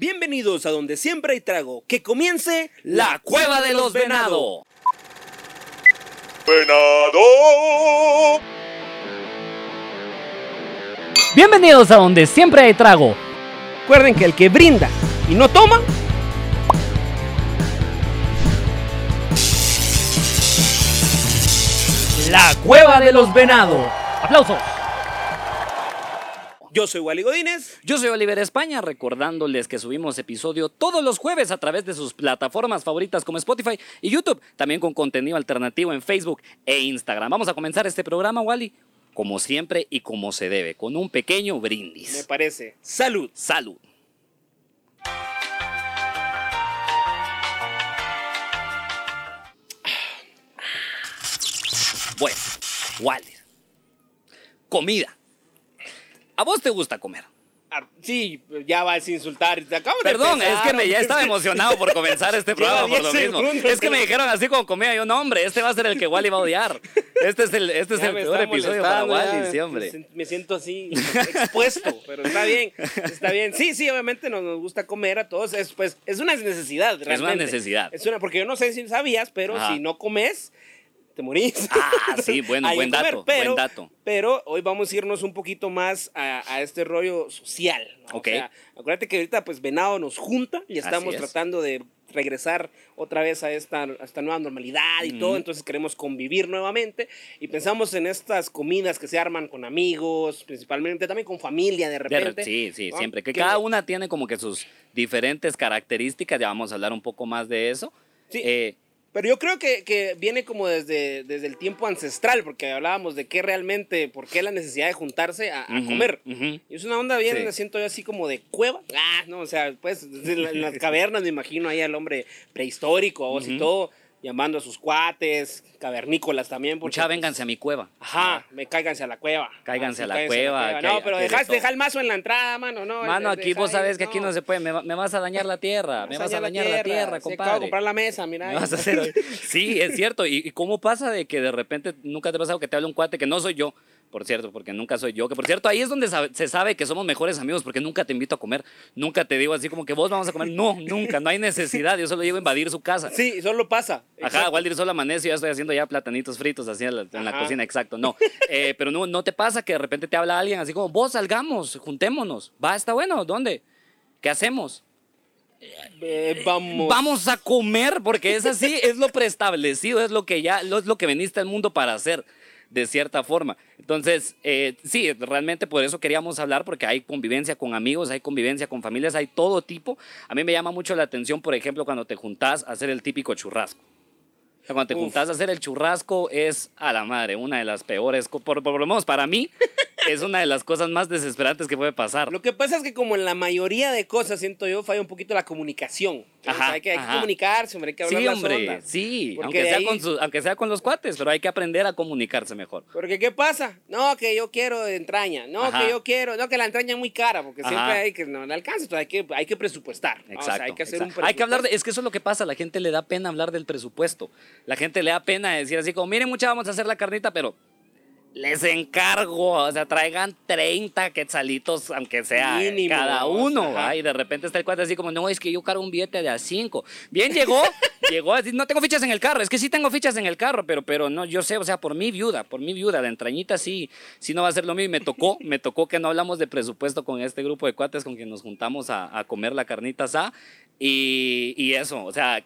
Bienvenidos a donde siempre hay trago. Que comience La Cueva de los Venado. Venado. Bienvenidos a donde siempre hay trago. Recuerden que el que brinda y no toma, La Cueva de los Venado. Aplausos. Yo soy Wally Godínez. Yo soy Oliver España, recordándoles que subimos episodio todos los jueves a través de sus plataformas favoritas como Spotify y YouTube, también con contenido alternativo en Facebook e Instagram. Vamos a comenzar este programa, Wally, como siempre y como se debe, con un pequeño Me brindis. parece. Salud. Salud. Bueno, Wally. Comida. ¿A vos te gusta comer? Ah, sí, ya vas a insultar. Te acabo de Perdón, es empezar, que me ya estaba emocionado por comenzar este programa por lo 10 mismo. segundos, Es que me dijeron así como comida, yo no, hombre, este va a ser el que Wally va a odiar. Este es el, este es el peor episodio para Wally, ya sí, me- hombre. Me siento así expuesto, pero está bien, está bien. Sí, sí, obviamente nos, nos gusta comer a todos. Es, pues, es una necesidad, realmente. una necesidad. Es una, porque yo no sé si sabías, pero Ajá. si no comes, te morís. Ah, sí, bueno, Hay buen dato, pero, buen dato. Pero hoy vamos a irnos un poquito más a, a este rollo social. ¿no? Ok. O sea, acuérdate que ahorita pues Venado nos junta y estamos es. tratando de regresar otra vez a esta, a esta nueva normalidad y todo, Ujú. entonces queremos convivir nuevamente y pensamos en estas comidas que se arman con amigos, principalmente también con familia de repente. re- sí, sí, ¿no? siempre. Que cada una tiene como que sus diferentes características, ya vamos a hablar un poco más de eso. Sí. Eh, Pero yo creo que, que viene como desde, desde el tiempo ancestral, porque hablábamos de qué realmente, por qué la necesidad de juntarse a, a comer. Y es una onda bien, Sí. me siento yo así como de cueva. Ah, no, o sea, pues en, la- en las cavernas me imagino ahí al hombre prehistórico vos y Ujú. todo, llamando a sus cuates, cavernícolas también. porque, Mucha, pues, vénganse a mi cueva. Ajá, me cáiganse a la cueva. Cáiganse Ah, a la cáiganse cueva, No, pero dejas, deja el mazo en la entrada, mano, no. Mano, aquí vos sabes que aquí no se puede, me, va- me vas a dañar la tierra, me vas a dañar la tierra, Sí, acabo de compadre. comprar la mesa, mira. Me vas a hacer. Sí, es cierto. ¿Y, y cómo pasa de que de repente nunca te ha pasado que te habla un cuate que no soy yo? Por cierto, porque nunca soy yo. Que por cierto, ahí es donde sabe- se sabe que somos mejores amigos, porque nunca te invito a comer. Nunca te digo así como que vos vamos a comer. No, nunca, no hay necesidad. Yo solo llego a invadir su casa. Sí, solo pasa. Ajá. Waldir solo amanece y ya estoy haciendo ya platanitos fritos así en la, en la Ajá. cocina, exacto. No, Eh, pero no, no te pasa que de repente te habla alguien así como, vos salgamos, juntémonos. Va, está bueno, ¿dónde? ¿Qué hacemos? Eh, vamos. Vamos a comer, porque es así, es lo preestablecido, es lo que ya, es lo que veniste al mundo para hacer, de cierta forma. Entonces, eh, sí, realmente por eso queríamos hablar, porque hay convivencia con amigos, hay convivencia con familias, hay todo tipo. A mí me llama mucho la atención, por ejemplo, cuando te juntás a hacer el típico churrasco. O sea, cuando te Uf. juntás a hacer el churrasco es a la madre, una de las peores, por lo menos para mí, es una de las cosas más desesperantes que puede pasar. Lo que pasa es que como en la mayoría de cosas, siento yo, falla un poquito la comunicación. O sea, Ajá, hay, que, hay que ajá. comunicarse, hombre, hay que hablar Sí, las hombre, ondas. sí, Porque aunque sea, ahí- con su- aunque sea con los cuates, pero hay que aprender a comunicarse mejor. Porque ¿qué pasa? No, que yo quiero entraña. No, Ajá. que yo quiero. No, que la entraña es muy cara, porque siempre hay que no le alcanza. Entonces hay que, hay que presupuestar. ¿no? O Exacto. sea, hay que hacer exacto. un Hay que hablar de, es que eso es lo que pasa, la gente le da pena hablar del presupuesto. La gente le da pena decir así como, miren mucha, vamos a hacer la carnita, pero les encargo, o sea, traigan 30 quetzalitos, aunque sea Mínimo, cada uno, ajá. y de repente está el cuate así como, no, es que yo cargo un billete de a 5. Bien llegó, llegó así, no tengo fichas en el carro, es que sí tengo fichas en el carro, pero, pero no, yo sé, o sea, por mi viuda, por mi viuda, de entrañita sí, sí no va a ser lo mismo, y me tocó, me tocó que no hablamos de presupuesto con este grupo de cuates con quien nos juntamos a, a comer la carnita asada, y, y eso, o sea,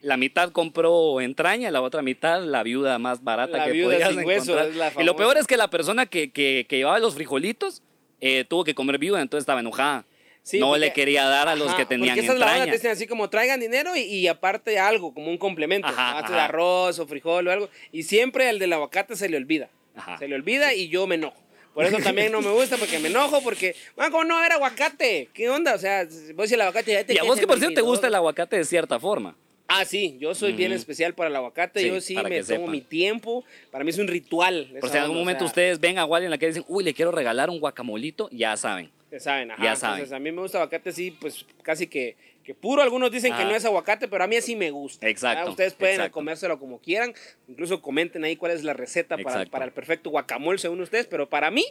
la mitad compró entraña, la otra mitad la viuda más barata La que viuda podías sin hueso, encontrar. es la y lo peor es que la persona que, que, que llevaba los frijolitos eh, tuvo que comer viuda, entonces estaba enojada. Sí, no porque- le quería dar a los Ajá, que tenían Porque esa es la onda, entraña. te dicen así como traigan dinero y, y aparte algo, como un complemento. Ajá, ajá. arroz o frijol o algo. Y siempre el del aguacate se le olvida. Ajá. Se le olvida y yo me enojo. Por eso también no me gusta, porque me enojo, porque, bueno, ¿cómo no va a haber aguacate? ¿Qué onda? O sea, vos si el aguacate ya te Y a vos que por cierto te gusta el aguacate de cierta forma. Ah, sí, yo soy bien especial para el aguacate. Sí, yo sí me tomo mi tiempo. Para mí es un ritual. Por si en algún o momento sea, ustedes ven a Wally en la que dicen, uy, le quiero regalar un guacamolito, ya saben. Ya saben, ajá. Ya Entonces, saben. a mí me gusta aguacate así, pues casi que, que puro. Algunos dicen que no es aguacate, pero a mí así me gusta. Exacto, ¿verdad? Ustedes pueden exacto. comérselo como quieran. Incluso comenten ahí cuál es la receta para, Exacto. para el perfecto guacamole según ustedes. Pero para mí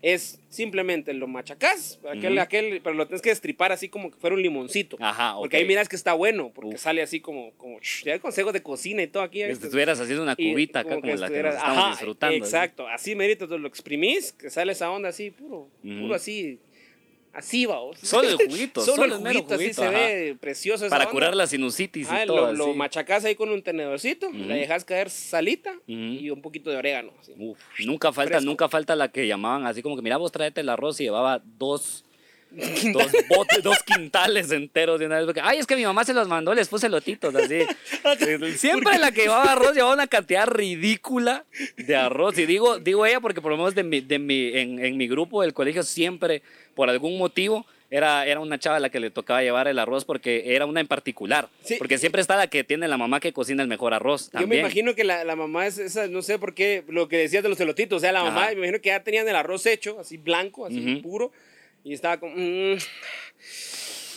es simplemente lo machacás, aquel, aquel, pero lo tienes que destripar así como que fuera un limoncito. Ajá, Porque ok. ahí miras que está bueno, porque Uf. sale así como, como shh, ya hay consejos de cocina y todo aquí. ¿ya Que estuvieras haciendo una cubita acá como la que nos estamos ajá, disfrutando. Exacto, así merito, entonces lo exprimís, que sale esa onda así, puro, puro así, así va. vos. Solo el juguito, solo, solo el juguito, así se ve precioso. Para onda. curar la sinusitis Ah, y todo. lo, lo así. machacás ahí con un tenedorcito, Ujú. le dejas caer salita y un poquito de orégano. Uf, nunca falta, Fresco. nunca falta la que llamaban así como que, mira, vos tráete el arroz y llevaba dos, dos botes, dos quintales enteros de una vez. Porque, Ay, es que mi mamá se los mandó, les puse lotitos así. Siempre la que llevaba arroz llevaba una cantidad ridícula de arroz. Y digo, digo ella porque por lo menos de mi, de mi, en, en mi grupo del colegio siempre, por algún motivo, era, era una chava a la que le tocaba llevar el arroz porque era una en particular. Sí. Porque siempre está la que tiene la mamá que cocina el mejor arroz. Yo me también. imagino que la, la mamá es esa, no sé por qué, lo que decías de los elotitos, o sea, la mamá, Ajá. me imagino que ya tenían el arroz hecho, así blanco, así Ujú. puro, y estaba como, "Mm,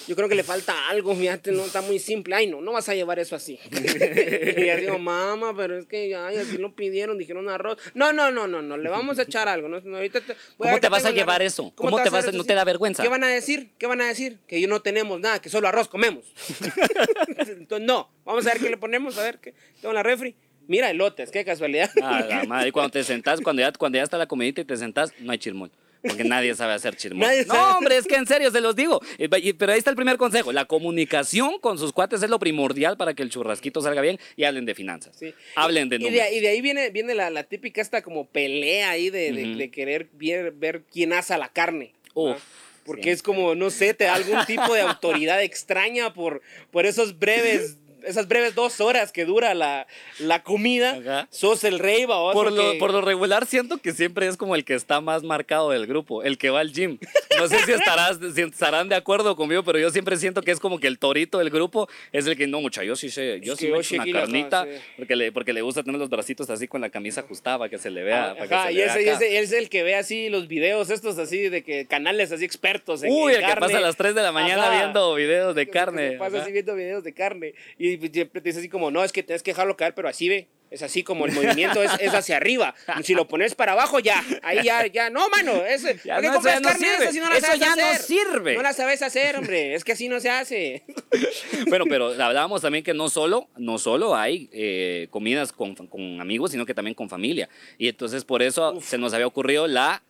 yo creo que le falta algo, fíjate, no, está muy simple, ay no, no vas a llevar eso así. y yo digo, mamá, pero es que, ay, así lo pidieron, dijeron arroz, no, no, no, no, no, le vamos a echar algo, no, ahorita te- voy ¿Cómo te vas a tengo en el llevar eso? ¿Cómo te vas a- no te da vergüenza? ¿Qué van a decir? ¿Qué van a decir? Que yo no tenemos nada, que solo arroz comemos. Entonces, no, vamos a ver qué le ponemos, a ver qué tengo en la refri. Mira, elotes, qué casualidad. A la madre. Y cuando te sentás, cuando ya, cuando ya está la comidita y te sentás, no hay chirmol. Porque nadie sabe hacer. Nadie sabe. No, hombre, es que en serio, se los digo. Pero ahí está el primer consejo. La comunicación con sus cuates es lo primordial para que el churrasquito salga bien y hablen de finanzas. Sí. Hablen de y, de, números. y de ahí viene, viene la, la típica esta como pelea ahí de, de- Ujú. de querer ver, ver quién asa la carne. Uf. Porque sí. es como, no sé, te da algún tipo de autoridad extraña por, por esos breves, esas breves dos horas que dura la, la comida. Ajá. Sos el rey, ¿va? Por lo, por lo regular siento que siempre es como el que está más marcado del grupo, el que va al gym. No sé si, estarás, si estarán de acuerdo conmigo, pero yo siempre siento que es como que el torito del grupo es el que no, mucha, yo sí sé, yo Es sí me echo una carnita sí. porque, le, porque le gusta tener los bracitos así con la camisa ajustada para que se le vea. para que Ajá, se y vea ese, acá. es el que ve así los videos estos así de que canales así expertos en, Uy, el que pasa a las 3 de la mañana Ajá. viendo videos de carne. pasa así viendo videos de carne. Y siempre te dice así como, no, es que tienes que dejarlo caer, pero así ve. Es así como el movimiento es, es hacia arriba. Si lo pones para abajo, ya. Ahí ya, ya. No, mano. Ese, Ya ¿por qué no, eso compras ya no carne sirve. esas si no la Eso sabes ya no hacer? sirve. No la sabes hacer, hombre. Es que así no se hace. Bueno, pero hablábamos también que no solo, no solo hay eh, comidas con, con amigos, sino que también con familia. Y entonces por eso se nos había ocurrido la,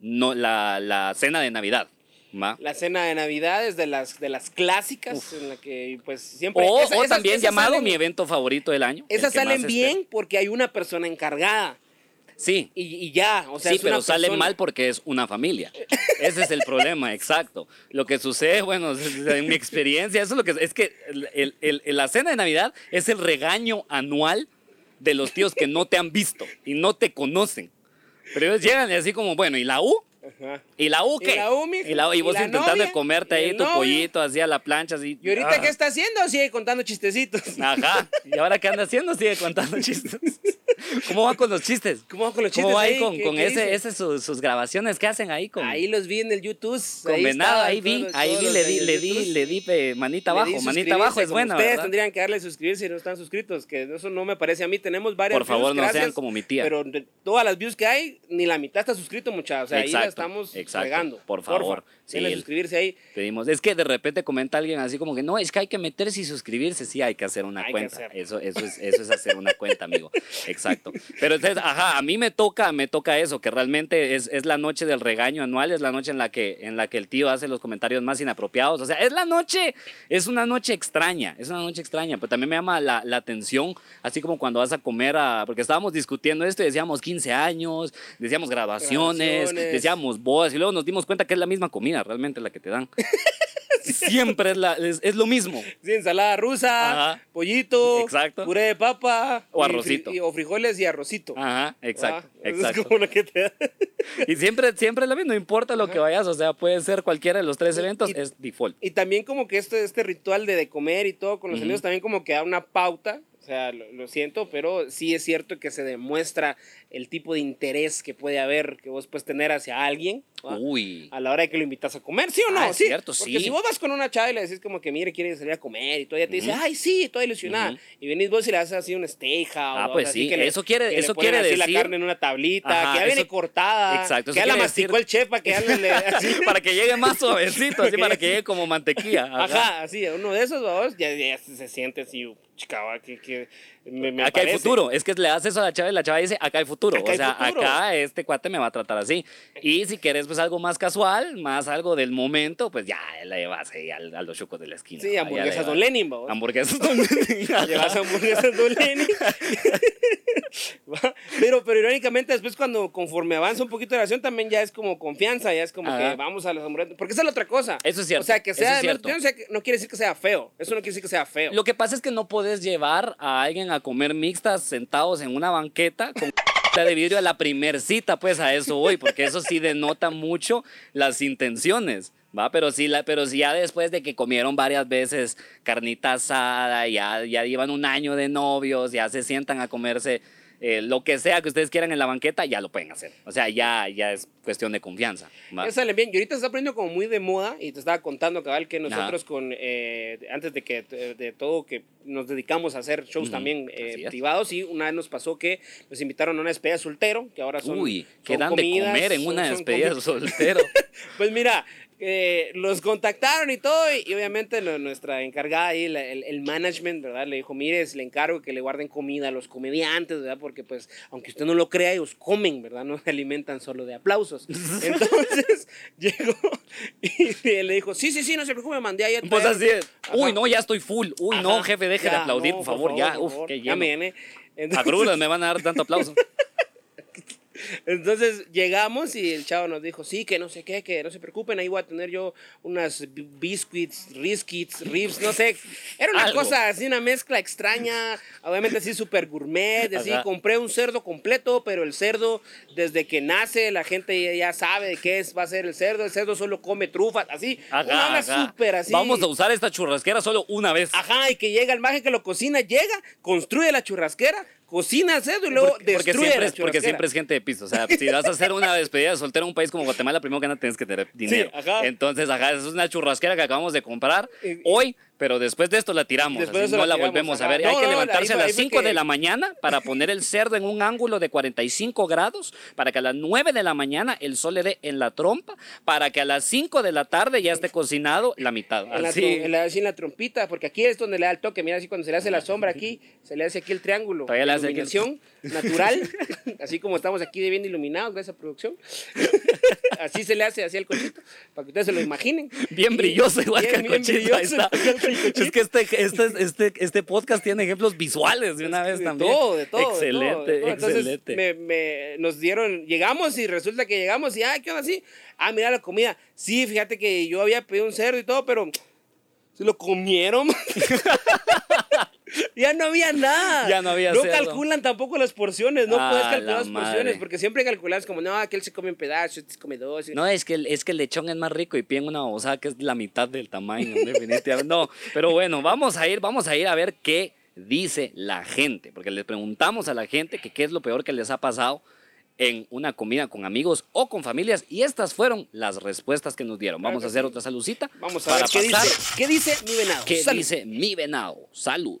no, la, la cena de Navidad. La cena de Navidad es de las, de las clásicas en la que pues siempre... O, esa- o esas- también esas llamado salen- mi evento favorito del año. Esas salen espero. bien porque hay una persona encargada. Sí, Y, y ya, o sea, sí, es una pero sale persona. mal porque es una familia. Ese es el problema, exacto. Lo que sucede, bueno, en mi experiencia, eso es lo que es que el- el- el- la cena de Navidad es el regaño anual de los tíos que no te han visto y no te conocen. Pero ellos llegan y así como, bueno, ¿y la U? Ajá. ¿Y la U ¿Y qué? la U, mijo? y, la- y ¿Y vos la intentando novia? comerte ¿Y ahí tu novio? pollito así a la plancha, así. ¿Y ahorita ah. qué está haciendo? Sigue contando chistecitos. Ajá. ¿Y ahora qué anda haciendo? Sigue contando chistes. ¿Cómo va con los chistes? ¿Cómo va con los ¿Cómo chistes va ahí con, ¿Qué- con qué ese, ese sus, sus grabaciones que hacen ahí con, Ahí los vi en el YouTube. con ahí Venado? estaban Ahí vi, todos ahí vi, le di, le di, le di pe- manita Le abajo. Manita abajo es buena, Ustedes ¿verdad? tendrían que darle suscribirse si no están suscritos, que eso no me parece a mí. Tenemos varias Por favor, views, no sean como mi tía. Pero de todas las views que hay, ni la mitad está suscrito, muchachos. O sea, ahí la Exacto, estamos exacto. regando. Por favor. Sí, suscribirse ahí. Pedimos, es que de repente comenta alguien así como que no, es que hay que meterse y suscribirse, sí, hay que hacer una Hay cuenta. hacer. Eso, eso, es, eso es hacer una cuenta, amigo. Exacto. Pero entonces, ajá, a mí me toca, me toca eso, que realmente es, es la noche del regaño anual, es la noche en la, que, en la que el tío hace los comentarios más inapropiados. O sea, es la noche, es una noche extraña, es una noche extraña, pero también me llama la, la atención, así como cuando vas a comer a, porque estábamos discutiendo esto y decíamos 15 años, decíamos grabaciones, Grabaciones. decíamos bodas y luego nos dimos cuenta que es la misma comida realmente la que te dan. Siempre es, la, es, es lo mismo. Sí, ensalada rusa, Ajá. pollito, Exacto. puré de papa. O y arrocito. y- o frijoles y arrocito. Ajá, exacto, Ah, exacto. Es como lo que te da. Y siempre, siempre es lo mismo, no importa lo que vayas, o sea, puede ser cualquiera de los tres Y- eventos, y- es default. Y también como que este, este ritual de, de comer y todo con los Ujú. amigos también como que da una pauta O sea, lo, lo siento, pero sí es cierto que se demuestra el tipo de interés que puede haber, que vos puedes tener hacia alguien. Uy. a la hora de que lo invitas a comer, ¿sí o no? Ah, es sí. cierto, Porque sí. si vos vas con una chava y le decís como que, mire, quiere salir a comer y todo, ella te dice, Ujú. ay, sí, toda ilusionada. Ujú. Y venís vos y le haces así un steak Ah, o pues así sí, que le- eso quiere- que le eso ponen quiere así la decir- carne en una tablita, Ajá, que ya viene cortada, Exacto, que ya la masticó decir- el chef para que ya le... le- así. para que llegue más suavecito, así para que llegue como mantequilla. Ajá. Ajá, así, uno de esos, vamos, ya, ya se siente así, chica, va, que, que me, me acá hay parece. futuro. Es que le das eso a la chava y la chava dice, acá hay futuro. Acá o hay sea, futuro. acá este cuate me va a tratar así. Y si quieres pues algo más casual, más algo del momento, pues ya la llevas ahí al- a, los chucos de la esquina. Sí, hamburguesas la Don. Lenin. Hamburguesas Don Lenin. Llevas hamburguesas Don Lenin. Pero, pero irónicamente después cuando conforme avanza un poquito la relación también ya es como confianza, ya es como Ajá. que vamos a las hamburguesas. Porque esa es la otra cosa. Eso es cierto, O sea, que sea, es no, no quiere decir que sea feo. Eso no quiere decir que sea feo. Lo que pasa es que no puedes llevar a alguien a comer mixtas sentados en una banqueta con de vidrio a la primer cita, pues a eso voy, porque eso sí denota mucho las intenciones. Va, pero sí, la, pero sí ya después de que comieron varias veces carnita asada, ya, ya llevan un año de novios, ya se sientan a comerse eh, lo que sea que ustedes quieran en la banqueta, ya lo pueden hacer. O sea, ya, ya es cuestión de confianza. Ya salen bien. Y ahorita se está poniendo como muy de moda y te estaba contando, cabal, que nosotros Ajá. con, eh, antes de que de, de todo, que nos dedicamos a hacer shows también eh, privados y una vez nos pasó que nos invitaron a una despedida de soltero, que ahora son Uy, son ¿qué dan de comer en una despedida soltero? Pues mira, eh, los contactaron y todo, y, y obviamente lo- nuestra encargada ahí, la- el, el management, ¿verdad? Le dijo, mire, le encargo que le guarden comida a los comediantes, ¿verdad? Porque pues, aunque usted no lo crea, ellos comen, ¿verdad? No se alimentan solo de aplausos. Entonces, llegó y le dijo, sí, sí, sí, no se preocupe, mandé ahí a Pues traer". así es. Uy, no, ya estoy full. Uy, no, jefe, deje de aplaudir, no, por favor. ya, uf, qué Ya. Entonces- Agruras me van a dar tanto aplauso. Entonces llegamos y el chavo nos dijo, sí, que no sé qué, que no se preocupen, ahí voy a tener yo unas bi- biscuits, riskits, ribs, no sé. Era una Algo. cosa así, una mezcla extraña, obviamente así súper gourmet, así. Ajá. Compré un cerdo completo, pero el cerdo, desde que nace, la gente ya, sabe qué es, va a ser el cerdo. El cerdo solo come trufas, así. una Ajá, ajá. súper así. Vamos a usar esta churrasquera solo una vez. Ajá, y que llega el maje que lo cocina, llega, construye la churrasquera, cocina el cerdo y luego porque, porque destruye siempre es, porque churrasquera. siempre es gente de piso. O sea, si vas a hacer una despedida de soltero en un país como Guatemala, primero que nada tienes que tener dinero. ajá. Entonces, ajá, es una churrasquera que acabamos de comprar hoy, pero después de esto la tiramos. Después así no la la tiramos, volvemos a ver. No, Hay que no, levantarse ahí a ahí las fue 5 de la mañana para poner el cerdo en un ángulo de 45 grados, para que a las 9 de la mañana el sol le dé en la trompa, para que a las 5 de la tarde ya esté cocinado la mitad. En la, Así. en la- así en la trompita, porque aquí es donde le da el toque. Mira, así cuando se le hace la sombra aquí, se le hace aquí el triángulo. Todavía hace aquí el- iluminación natural, así como estamos aquí de bien iluminados gracias a producción. así se le hace así el cochito, para que ustedes se lo imaginen. Bien brilloso, igual Bien- que el cochito. ahí brilloso, está. Es que este, este, este, este podcast tiene ejemplos visuales de una vez de también. todo, de todo. de Excelente, todo, de todo. Entonces, excelente. me- me- nos dieron, llegamos y resulta que llegamos y, ah, ¿qué onda así? Ah, mira la comida. Sí, fíjate que yo había pedido un cerdo y todo, pero se lo comieron. ya no había nada. Ya no había No cerdo. calculan tampoco las porciones, no Ah, puedes la calcular las porciones, porque siempre calculas como, no, aquel se come un pedazo, este se come dos. No, es que, el, es que el lechón es más rico y piden una babosada que es la mitad del tamaño, definitivamente. No, pero bueno, vamos a ir, vamos a ir a ver qué dice la gente, porque le preguntamos a la gente que qué es lo peor que les ha pasado en una comida con amigos o con familias y estas fueron las respuestas que nos dieron. Vamos a hacer otra salucita. Vamos a para ver qué pasar. dice, qué dice mi venado. ¿Qué Salud. dice mi venado? Salud.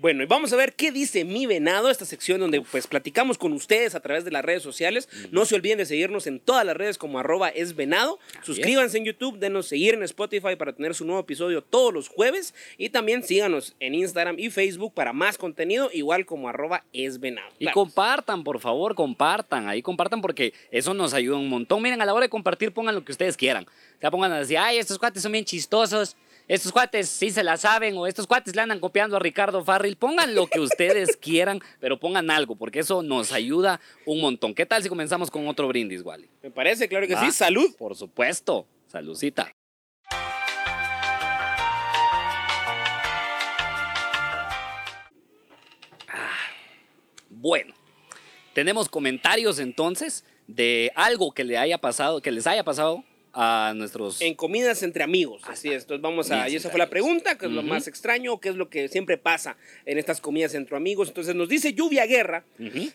Bueno, y vamos a ver qué dice Mi Venado, esta sección donde pues platicamos con ustedes a través de las redes sociales. No se olviden de seguirnos en todas las redes como arroba es venado. Suscríbanse en YouTube, denos seguir en Spotify para tener su nuevo episodio todos los jueves. Y también síganos en Instagram y Facebook para más contenido, igual como arroba es venado. Y Claro. compartan, por favor, compartan. Ahí compartan porque eso nos ayuda un montón. Miren, a la hora de compartir, pongan lo que ustedes quieran. O sea, pongan así, ay, estos cuates son bien chistosos. Estos cuates sí se la saben o estos cuates le andan copiando a Ricardo Farril. Pongan lo que ustedes quieran, pero pongan algo porque eso nos ayuda un montón. ¿Qué tal si comenzamos con otro brindis, Wally? Me parece, claro que Va. sí. Salud. Por supuesto. Saludcita. Ah, Bueno, tenemos comentarios entonces de algo que le haya pasado, que les haya pasado a nuestros... En comidas entre amigos, así es. Entonces vamos a... Y esa fue la pregunta, que es lo más extraño, qué es lo que siempre pasa en estas comidas entre amigos. Entonces nos dice Lluvia Guerra,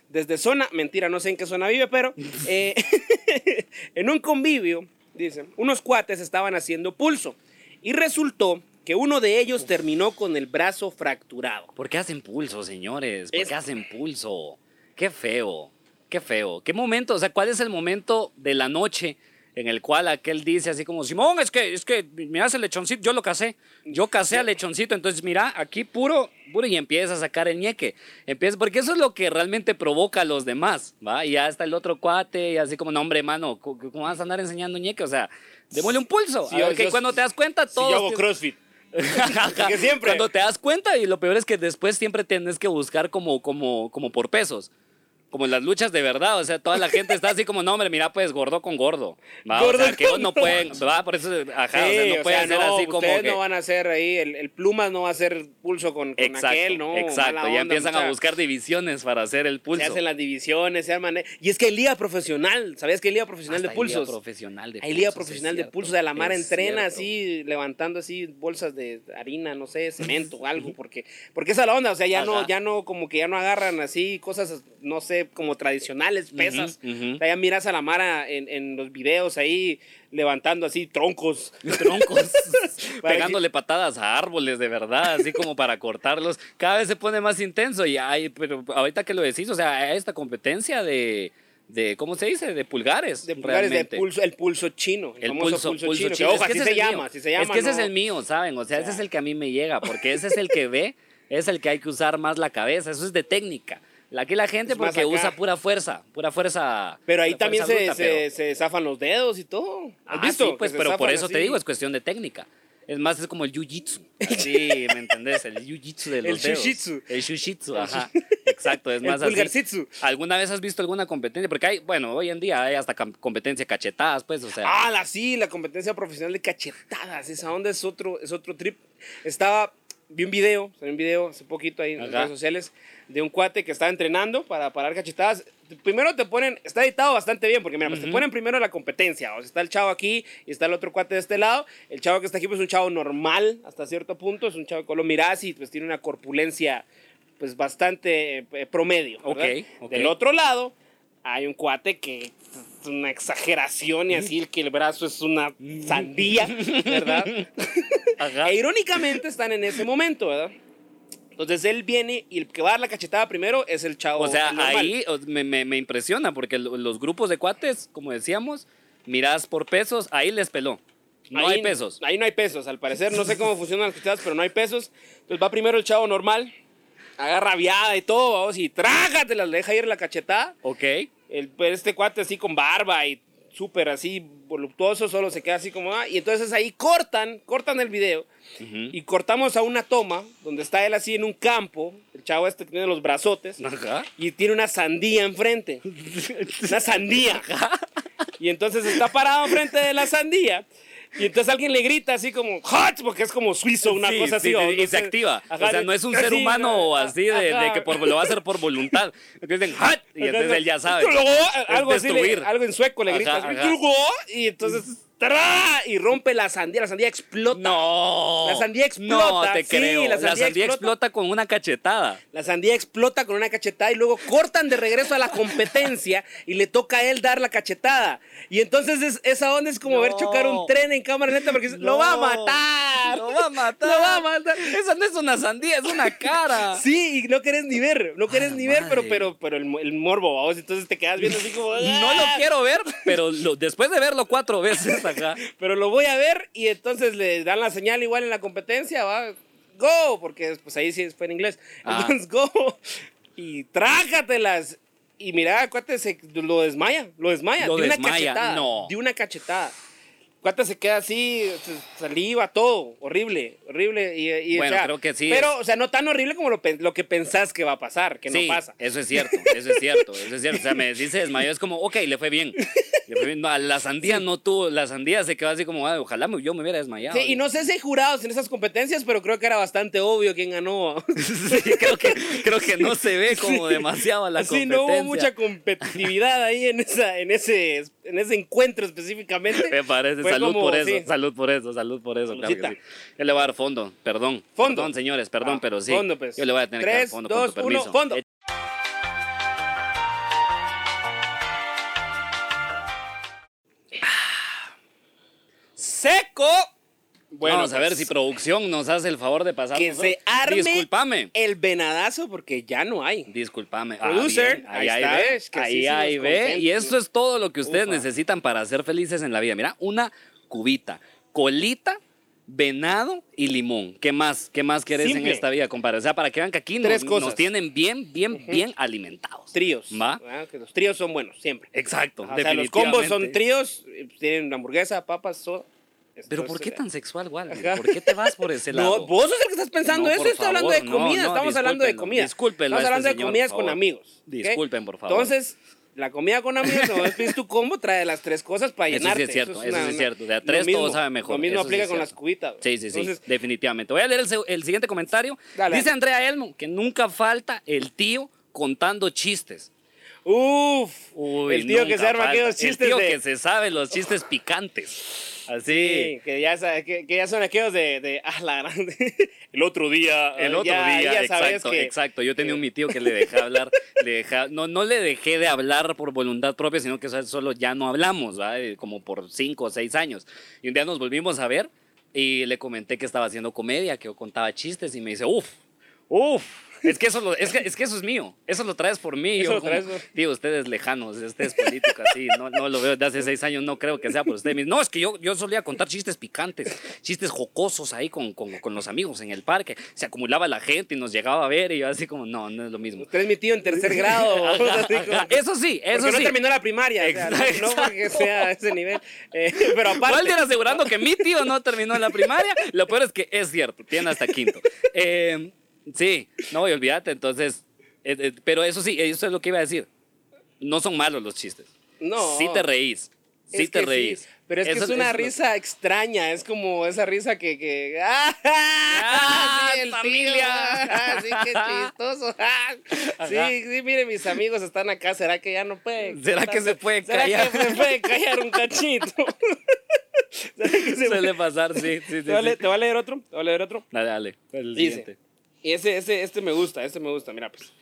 desde zona, mentira, no sé en qué zona vive, pero eh, en un convivio, dice, unos cuates estaban haciendo pulso y resultó que uno de ellos terminó con el brazo fracturado. ¿Por qué hacen pulso, señores? ¿Por Es- qué hacen pulso? Qué feo, qué feo. ¿Qué momento? O sea, ¿cuál es el momento de la noche en el cual aquel dice así como, Simón, es que, es que me hace el lechoncito, yo lo casé, yo casé al lechoncito, entonces mira, aquí puro, puro y empieza a sacar el ñeque. Empieza, porque eso es lo que realmente provoca a los demás, ¿va? Y ya está el otro cuate y así como, no, hombre, mano, ¿cómo vas a andar enseñando ñeque? O sea, démosle un pulso. Sí, a ver, yo- que cuando te das cuenta, Si todo. yo hago CrossFit. Que siempre. Cuando te das cuenta, y lo peor es que después siempre tienes que buscar como, como, como por pesos. Como en las luchas de verdad, o sea, toda la gente está así como, no, hombre, mira, pues gordo con gordo. ¿va? Gordo o sea, que con no gordo. pueden, va, por eso, ajá, o Sí, sea, no o puede sea, ser no, así como ustedes que- no van a hacer ahí, el, el Plumas no va a hacer pulso con, con Exacto, aquel, ¿no? exacto, ya empiezan a buscar divisiones para hacer el Se pulso. hacen las divisiones, se arman. Y es que hay liga profesional, ¿sabías que hay liga profesional Hasta de hay pulsos? liga profesional de Hay liga pulsos, es profesional de pulsos, de la mar entrena cierto. así, levantando así bolsas de harina, no sé, cemento o algo, porque, porque esa es la onda, o sea, ya no, ya no, como que ya no agarran así cosas, no sé, como tradicionales, pesas. O sea, ya miras a la Mara en, en los videos ahí levantando así troncos. troncos, pegándole patadas a árboles de verdad, así como para cortarlos. Cada vez se pone más intenso y hay, pero ahorita que lo decís, o sea, hay esta competencia de, de ¿cómo se dice? De pulgares. De pulgares de pulso, el pulso chino. El, pulso, pulso, pulso chino. chino. ojo, Es que así ese se llama, mío. así se llama. Es que ese es el mío, ¿saben? O sea, ese sea. es el que a mí me llega, porque ese es el que ve, es el que hay que usar más la cabeza, eso es de técnica. Aquí la gente Es porque usa pura fuerza, pura fuerza. Pero ahí también se, bruta, se, pero- se zafan los dedos y todo. ¿Has Ah, visto? sí, pues, pero por eso te así. digo, es cuestión de técnica. Es más, es como el jiu-jitsu. Sí, ¿me entendés? El jiu-jitsu de El los dedos. shujitsu. El shujitsu, ajá. Exacto, es El más así. pulgarsitsu. ¿Alguna vez has visto alguna competencia? Porque hay, bueno, hoy en día hay hasta competencia cachetadas, pues, o sea. Ah, la sí, la competencia profesional de cachetadas. Esa onda es otro, es otro trip. Estaba, vi un video, salió un video hace poquito ahí en las redes sociales de un cuate que estaba entrenando para parar cachetadas. Primero te ponen, está editado bastante bien, porque mira, pues te ponen primero la competencia. O sea, está el chavo aquí y está el otro cuate de este lado. El chavo que está aquí pues, es un chavo normal hasta cierto punto, es un chavo que lo miras y pues tiene una corpulencia pues bastante eh, promedio. ¿verdad? Ok. Del otro lado hay un cuate que es una exageración y así el que el brazo es una sandía, ¿verdad? Ajá. e irónicamente están en ese momento, ¿verdad? Entonces él viene y el que va a dar la cachetada primero es el chavo. O sea, ahí me, me- me impresiona porque lo- los grupos de cuates, como decíamos, mirás por pesos, ahí les peló. No Ahí- hay pesos. Ahí no hay pesos, al parecer. No sé cómo funcionan las cachetadas, pero no hay pesos. Entonces va primero el chavo normal, agarra viada y todo, vamos, y trágatelas, le deja ir la cachetada. Ok. El, pues, este cuate así con barba y súper así voluptuoso, solo se queda así como... ah, y entonces ahí cortan, cortan el video y cortamos a una toma donde está él así en un campo, el chavo este tiene los brazotes, Ajá. y tiene una sandía enfrente. una sandía. Y entonces está parado enfrente de la sandía. Y entonces alguien le grita así como ¡Hot! Porque es como suizo, una Sí, cosa sí, así. sí, o y no se sé. activa. Ajá, o sea, no es un ser humano así de, que por, lo va a hacer por voluntad. Que dicen, "Hot", y entonces él ya sabe. Algo así, algo en sueco le grita. Y entonces y rompe la sandía. La sandía explota. No. La sandía explota, No, te sí, creo. la La sandía explota. explota con una cachetada. La sandía explota con una cachetada y luego cortan de regreso a la competencia y le toca a él dar la cachetada. Y entonces es- esa onda es como ver No. chocar un tren en cámara lenta porque dices, lo va a No. matar. Lo va a matar. Lo va a matar. Esa no es una sandía, es una cara. Sí, y no querés ni ver, no querés Ah, ni ver, pero, pero, pero el, el morbo, vamos, entonces te quedas viendo así como... No lo "Ah". quiero ver, pero lo- después de verlo cuatro veces Pero lo voy a ver y entonces le dan la señal igual en la competencia, va, go, porque pues ahí sí fue en inglés. Ah. Entonces, go, y trágatelas. Y mira, cuate se lo desmaya, lo desmaya, Lo de una cachetada, no. de una cachetada. Cuate se queda así, saliva, todo, horrible, horrible. Y, y, o Bueno, sea, creo que sí Pero, es- o sea, no tan horrible como lo, lo que pensás que va a pasar, que sí, no pasa. Eso es cierto, eso es cierto, eso es cierto. O sea, me decís se desmayó, es como, ok, le fue bien. No, la sandía no tuvo, la sandía se quedó así como, "Ay, ojalá yo me hubiera desmayado. Sí, y no sé si hay jurados en esas competencias, pero creo que era bastante obvio quién ganó. Sí, creo, que, creo que no se ve como demasiado la Sí, competencia. no hubo mucha competitividad ahí en, esa, en, ese, en ese encuentro específicamente. Me parece, Fue salud como, por eso, sí. salud por eso, salud por eso, claro que sí. Yo le voy a dar fondo, perdón. Fondo. Perdón, señores, perdón, Ah, pero sí. fondo, pues. Yo le voy a tener que dar Tres, fondo dos, con tu uno, permiso. fondo. Eh, ¡Seco! Bueno, Vamos a ver si producción nos hace el favor de pasar. Que se arme Disculpame. el venadazo porque ya no hay. Disculpame. Producer, bien. ahí ahí, está, ve. que ahí, sí, ahí nos ve. Y esto es todo lo que ustedes Ufa. necesitan para ser felices en la vida. Mira, una cubita, colita, venado y limón. ¿Qué más? ¿Qué más querés Simple. en esta vida, compadre? O sea, para que vean que aquí nos, Tres cosas. nos tienen bien, bien, bien alimentados. Tríos. ¿Va? Que los tríos son buenos, siempre. Exacto. O sea, los combos son tríos, eh, tienen hamburguesa, papas, soda. Pero ¿por es, qué tan sexual, Walter? ¿Por qué te vas por ese lado? No, vos sos el que estás pensando No, eso, está hablando de favor, no, comida, no, estamos hablando de comida. discúlpenlo Estamos hablando este de comidas con amigos. ¿ok? Disculpen, por favor. Entonces, la comida con amigos, no pides tu combo, trae las tres cosas para Eso sí llenarte. es cierto, eso sí una- es cierto. De a tres mismo, todo sabe mejor, Lo mismo eso sí aplica es con las cubitas. Sí, sí, sí, Entonces, definitivamente. Voy a leer el, el siguiente comentario. Dale. Dice Andrea Elmo que nunca falta el tío contando chistes. Uf, Uy, el tío que se arma aquellos chistes El tío de... que se sabe los chistes picantes. Así. Sí, que ya, que, que ya son aquellos de, de ah, la grande. El otro día. El otro ya- día, ya exacto, que- exacto. Yo tenía un mi tío que le dejé hablar, le deja- no, no le dejé de hablar por voluntad propia, sino que solo ya no hablamos, ¿va? Eh, como por cinco o seis años. Y un día nos volvimos a ver y le comenté que estaba haciendo comedia, que yo contaba chistes y me dice, uff, uff. Es que, eso lo- es, que, es que eso es mío, eso lo traes por mí. Eso Yo lo traes como, por- Digo, usted es lejano, usted es político así, no, no lo veo de hace seis años, no creo que sea por usted. No, es que yo, yo solía contar chistes picantes, chistes jocosos ahí con, con, con los amigos en el parque. Se acumulaba la gente y nos llegaba a ver y yo así como, no, no es lo mismo. Usted es mi tío en tercer grado. Ajá, así como- ajá. Eso sí, eso porque sí. no terminó la primaria. o sea, no- no, porque sea a ese nivel. eh, pero aparte. Walter asegurando que mi tío no terminó la primaria. Lo peor es que es cierto, tiene hasta quinto. Eh, sí, no, y olvídate, entonces. eh, eh, pero eso sí, eso es lo que iba a decir. No son malos los chistes. No. Sí te reís. Sí Es te reís. pero es que Eso- es una eso- risa extraña, es como esa risa que... que ¡Ah! ¡Ah, sí, el familia! ¡Ah, sí, qué chistoso! ¡Ah! Sí, sí, mire, mis amigos están acá, ¿será que ya no pueden? ¿Será que se puede ¿Será callar? que se puede callar un cachito? ¿Será que se Suele pasar, sí, sí, sí. ¿Te, va a sí. leer, te va a leer otro? ¿Te va a leer otro? Dale, dale. El Dice, siguiente. Y ese, ese, este me gusta, este me gusta, mira pues.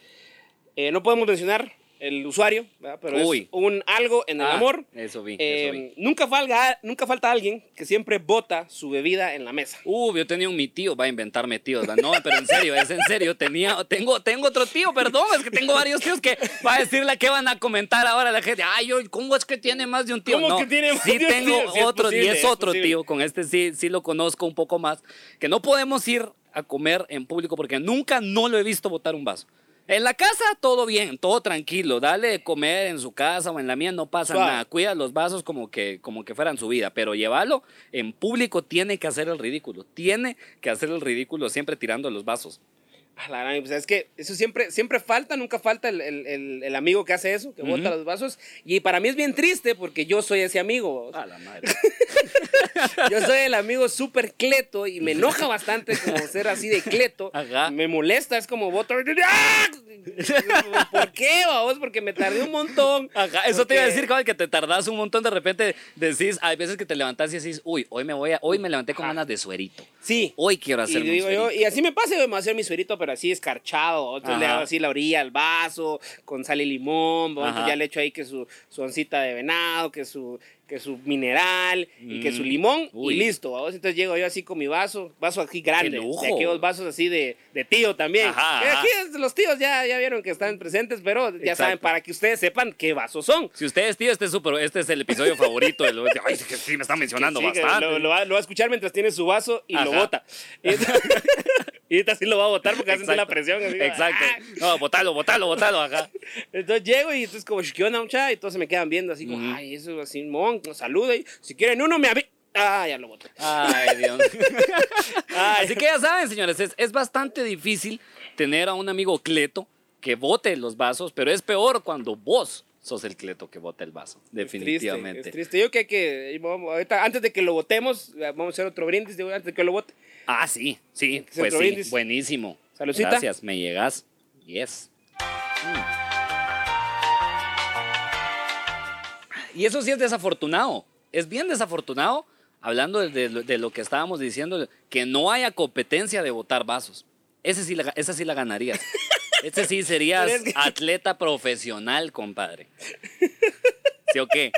Eh, no podemos mencionar el usuario, ¿verdad? pero Uy. es un algo en el Ah, amor. Eso vi, Eh, eso vi. nunca, falta, nunca falta alguien que siempre bota su bebida en la mesa. Uh, yo tenía un mi tío, va a inventarme tíos. No, pero en serio, es en serio. Tenía, tengo, tengo otro tío, perdón, es que tengo varios tíos que va a decirle que van a comentar ahora la gente. Ay, yo, ¿cómo es que tiene más de un tío? ¿Cómo no, que tiene más sí de un tengo tío? Sí, es otro, posible, y es otro tío. Con este sí, sí lo conozco un poco más. Que no podemos ir a comer en público porque nunca no lo he visto botar un vaso. En la casa todo bien, todo tranquilo, dale de comer en su casa o en la mía no pasa Suave. nada, cuida los vasos como que, como que fueran su vida, pero llevarlo en público tiene que hacer el ridículo, tiene que hacer el ridículo siempre tirando los vasos. Ah, la gran, pues es que eso siempre, siempre falta, nunca falta el, el- el- el amigo que hace eso, que bota Ujú. los vasos. Y para mí es bien triste porque yo soy ese amigo. A la madre. Yo soy el amigo súper cleto y me enoja bastante como ser así de cleto. Ajá. Me molesta, es como voto. ¡Ah! ¿Por qué, vamos? Porque me tardé un montón. Ajá, eso te iba a decir, cabal, que te tardas un montón, de repente decís, hay veces que te levantás y decís, uy, hoy me voy a, hoy me levanté con Ajá. ganas de suerito. Sí. Hoy quiero Y, hacerme un digo yo, y así me pasa, yo me voy a hacer mi suerito, pero así escarchado. Otros le hago así la orilla al vaso, con sal y limón. ya le echo ahí que su, su oncita de venado, que su, que su mineral y que su Mm. limón. Uy. Y listo. ¿vamos? Entonces llego yo así con mi vaso, vaso aquí grande. De aquellos vasos así de, de tío también. Ajá, Que ajá. aquí los tíos ya, ya vieron que están presentes, pero ya Exacto. saben, para que ustedes sepan qué vasos son. Si ustedes, tío, este es, súper- este es el episodio favorito. del- Ay, sí, que sí, me están mencionando Sí, bastante. Lo, lo va, lo va a escuchar mientras tiene su vaso y lo Ajá. bota. Y, ahorita sí lo va a botar porque hace la presión. así, Exacto. ¡ah! No, botalo, botalo, botalo, ajá. Entonces llego y entonces como, ¿qué onda, muchacha? Y todos se me quedan viendo así como, ay, eso así, mon, saluda. Y si quieren uno, me avi... Ah, ya lo boté. Ay, Dios. Ay. Así que ya saben, señores, es, es bastante difícil tener a un amigo cleto que bote los vasos, pero es peor cuando vos sos el cleto que bota el vaso, Es triste, definitivamente. Es triste. Yo creo que vamos, ahorita, antes de que lo votemos, vamos a hacer otro brindis, digo, antes de que lo vote. Ah, sí, sí, se pues sí, brindis. buenísimo. Saludcita. Gracias, me llegas. Yes. Mm. Y eso sí es desafortunado. Es bien desafortunado, hablando de, de lo- de lo que estábamos diciendo, que no haya competencia de botar vasos. Ese sí la, esa sí la ganarías. Ese sí serías atleta profesional, compadre. ¿Sí o qué?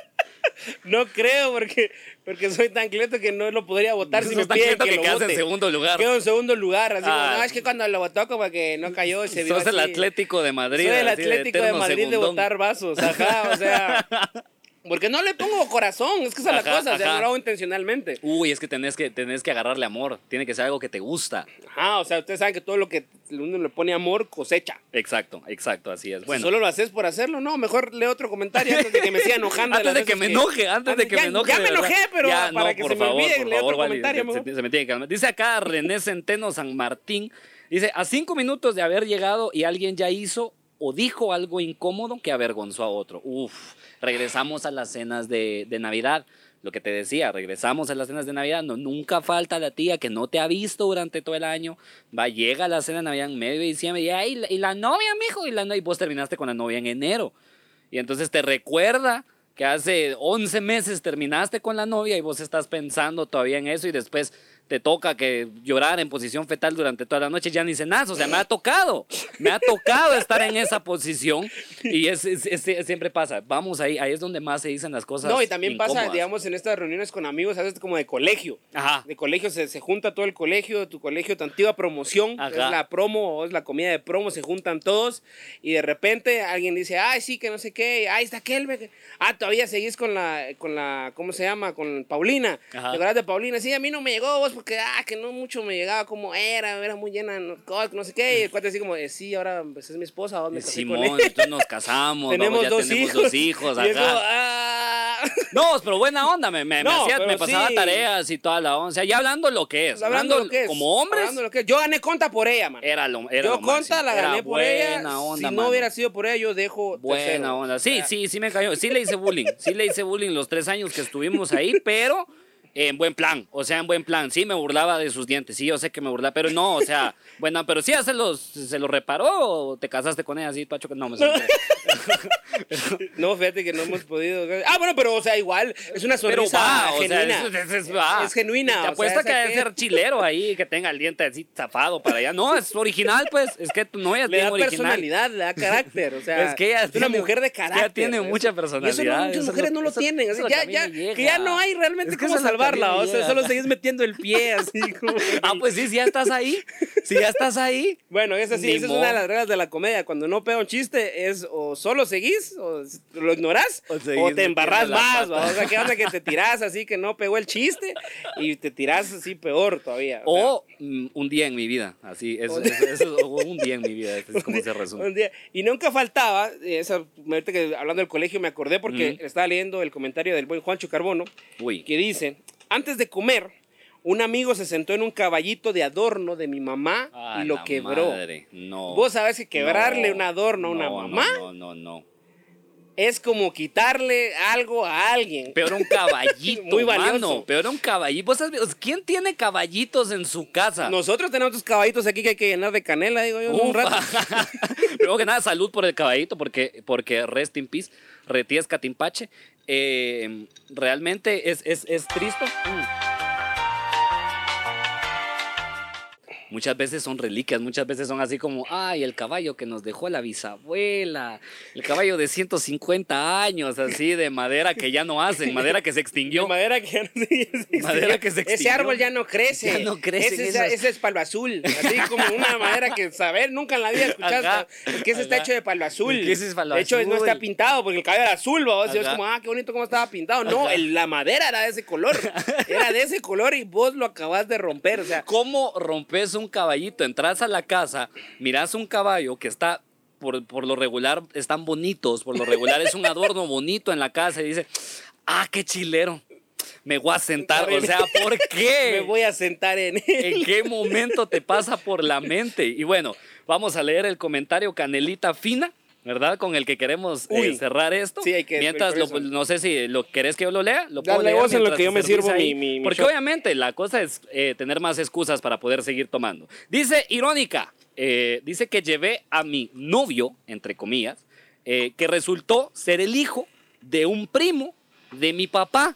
No creo, porque, porque soy tan cleto que no lo podría votar si me piden que, que lo quedas en vote. segundo lugar. Quedo en segundo lugar. Así como, Ah. no, es que cuando lo votó como que no cayó se vio Sos el así. Atlético de Madrid. Soy el Atlético de eterno Madrid de segundón. botar vasos, ajá, o sea... Porque no le pongo corazón, es que esa es la Ajá, cosa, o sea, ajá. no lo hago intencionalmente. Uy, es que tenés, que tenés que agarrarle amor. Tiene que ser algo que te gusta. Ajá, o sea, ustedes saben que todo lo que uno le pone amor cosecha. Exacto, exacto, así es. Bueno, Solo lo haces por hacerlo, no, mejor lee otro comentario antes de que me siga enojando. antes de que me enoje, antes de que ya, me enoje. Ya me enojé, pero Ya, para no, que por se me favor, olvide, por lee otro comentario se- se, se me tiene que calmar. Dice acá René Centeno San Martín. Dice, a cinco minutos de haber llegado y alguien ya hizo o dijo algo incómodo que avergonzó a otro. Uf, regresamos a las cenas de, de Navidad. Lo que te decía, regresamos a las cenas de Navidad. No, nunca falta la tía que no te ha visto durante todo el año. Va, llega a la cena de Navidad en medio de diciembre y, "Ay, la- y la novia, mijo, y, la, y vos terminaste con la novia en enero. Y entonces te recuerda que hace 11 meses terminaste con la novia y vos estás pensando todavía en eso y después te toca que llorar en posición fetal durante toda la noche, ya ni cenás. O sea, me ha tocado, me ha tocado estar en esa posición y es, es- siempre pasa. Vamos ahí, ahí es donde más se dicen las cosas. No, y también pasa, incómodas. digamos, en estas reuniones con amigos, a veces como de colegio. Ajá. De colegio se, se junta todo el colegio, tu colegio, tu antigua promoción, Ajá. es la promo o es la comida de promo, se juntan todos y de repente alguien dice, ay, sí, que no sé qué, ay, está Kelbe. Ah, todavía seguís con la, con la, ¿cómo se llama? Con Paulina. Ajá. ¿Te acuerdas de Paulina? Sí, a mí no me llegó vos porque, ah, que no mucho me llegaba como era, era muy llena, no, no sé qué. Y el cuate así como, sí, ahora pues, es mi esposa, vos me casé con Simón, ella. nosotros nos casamos, tenemos vamos, ya dos tenemos hijos. dos hijos. Y ajá. ah. No, pero buena onda, me, me, hacía- me pasaba sí. tareas y toda la onda. O sea, ya hablando lo que es, hablando hablando, lo que es. como hombres, hablando lo que es. Yo gané conta por ella, man. era lo era yo lo conta máximo. la Era gané por ella. buena onda, si no mano. hubiera sido por ella, yo dejo. Buena tercero. onda. Sí, sí, sí me cayó. Sí le hice bullying. Sí le hice bullying los tres años que estuvimos ahí, pero en buen plan. O sea, en buen plan. Sí me burlaba de sus dientes. Sí, yo sé que me burlaba, pero no, o sea, bueno, pero sí ya se los, se los reparó o te casaste con ella así, Pacho, que no me. No, fíjate que no hemos podido. Ah, bueno, pero, o sea, igual. Es una Pero sonrisa va, o sea, genuina. es, es- es- va. Es genuina, o Te apuesto esa que debe ser chilero ahí, que tenga el diente así zafado para allá. No, es original, pues. Es que tu novia es le bien da original. personalidad, le da carácter. O sea, Es que ella es una tiene- mujer de carácter. tiene Eso- mucha Y eso no, personalidad, muchas eso mujeres no lo tienen. así, ya, ya, que ya no hay realmente cómo eso O sea, solo seguís metiendo el pie así como. Ah, pues sí, si ya estás ahí. Si ya estás ahí. Bueno, esa sí, esa es una de las reglas de la comedia. Cuando no pega un chiste, es o solo seguís, o lo ignorás, O te embarrás más. O sea, que onda que te tirás así que no pegó el chiste y te tirás así peor todavía. o mm, un día en mi vida. Así, eso, un día en mi vida. Es como se resume. Un día- Y nunca faltaba, esa, que hablando del colegio me acordé porque estaba leyendo el comentario del buen Juancho Carbono, Uy. que dice, antes de comer, un amigo se sentó en un caballito de adorno de mi mamá Ah, y lo quebró. madre, No. Vos sabés que quebrarle No, un adorno a una no, mamá No, no, no. no. es como quitarle algo a alguien. Peor un caballito. Muy valioso. Mano. Peor un caballito. ¿Vos visto? ¿Quién tiene caballitos en su casa? Nosotros tenemos estos caballitos aquí que hay que llenar de canela, digo yo, un rato. Primero que nada, salud por el caballito, porque, porque rest in peace, retías catimpache. Eh, realmente es, es, es triste. Muchas veces son reliquias, muchas veces son así como, ay, el caballo que nos dejó la bisabuela, el caballo de 150 años, así de madera que ya no hacen, madera que se extinguió. De madera que ya no sí, sí, Madera que se Ese extinguió. árbol ya no crece. Ya no crecen Ese, es- ese es palo azul. Así como una madera que saber nunca en la vida escuchaste. Es que ese está hecho de palo azul. Es que ese es palo de hecho, no está pintado porque el cabello era azul. sea, es como, ah, qué bonito cómo estaba pintado. No, el- la madera era de ese color. Era de ese color y vos lo acabas de romper. O sea, ¿Cómo rompes un caballito? Entras a la casa, miras un caballo que está, por, por lo regular, están bonitos, por lo regular es un adorno bonito en la casa y dice, ah, qué chilero, me voy a sentar. O sea, ¿por qué? me voy a sentar en él. ¿En qué momento te pasa por la mente? Y bueno, vamos a leer el comentario Canelita Fina. ¿Verdad? Con el que queremos eh, cerrar esto. Sí, hay que Mientras, lo- eso. no sé si lo querés que yo lo lea. Lo puedo leer vos en lo que yo me sirvo mi- Porque obviamente la cosa es eh, tener más excusas para poder seguir tomando. Dice Irónica, eh, dice que llevé a mi novio, entre comillas, que resultó ser el hijo de un primo de mi papá.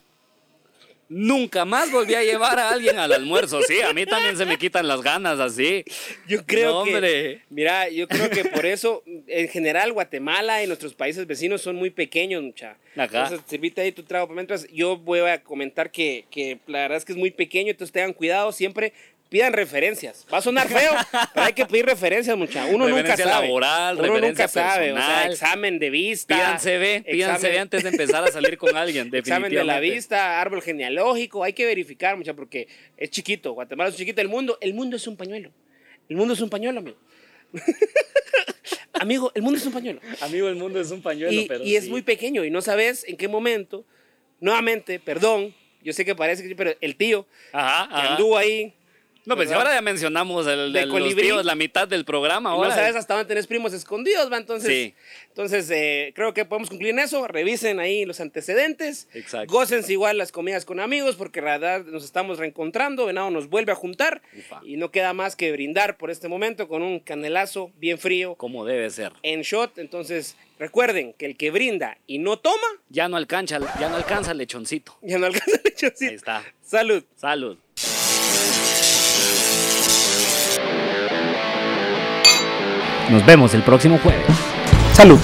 Nunca más volví a llevar a alguien al almuerzo. Sí, a mí también se me quitan las ganas así. Yo creo No, que, hombre. mira, yo creo que por eso, en general, Guatemala y nuestros países vecinos son muy pequeños, mucha. Ajá. Entonces, servite ahí tu trago. Mientras, yo voy a comentar que, que la verdad es que es muy pequeño, entonces tengan cuidado siempre. Pidan referencias. Va a sonar feo, pero hay que pedir referencias, mucha. Uno nunca Referencia sabe. laboral, Uno referencia nunca sabe. O sea, examen de vista. Pidan CV, pidan CV antes de empezar a salir con alguien, Examen de la vista, árbol genealógico, hay que verificar, mucha, porque es chiquito. Guatemala es chiquito. El mundo, el mundo es un pañuelo. El mundo es un pañuelo, amigo. amigo, el mundo es un pañuelo. Amigo, el mundo es un pañuelo, Y, pero y es muy pequeño y no sabes en qué momento. Nuevamente, perdón, yo sé que parece que, pero el tío Ajá, que ajá. anduvo ahí. No, pues ¿verdad? ahora ya mencionamos el De de colibrí. tíos, la mitad del programa. Ahora no sabes hasta dónde tenés primos escondidos, ¿va? Entonces, Sí. entonces eh, creo que podemos concluir en eso. Revisen ahí los antecedentes. Exacto. Gócense igual las comidas con amigos, porque la verdad nos estamos reencontrando. Venado nos vuelve a juntar. Ufa. Y no queda más que brindar por este momento con un canelazo bien frío como debe ser. en shot. Entonces, recuerden que el que brinda y no toma, Ya no alcanza, ya no alcanza el lechoncito. ya no alcanza el lechoncito. Ahí está. Salud. Salud. Nos vemos el próximo jueves. Salud.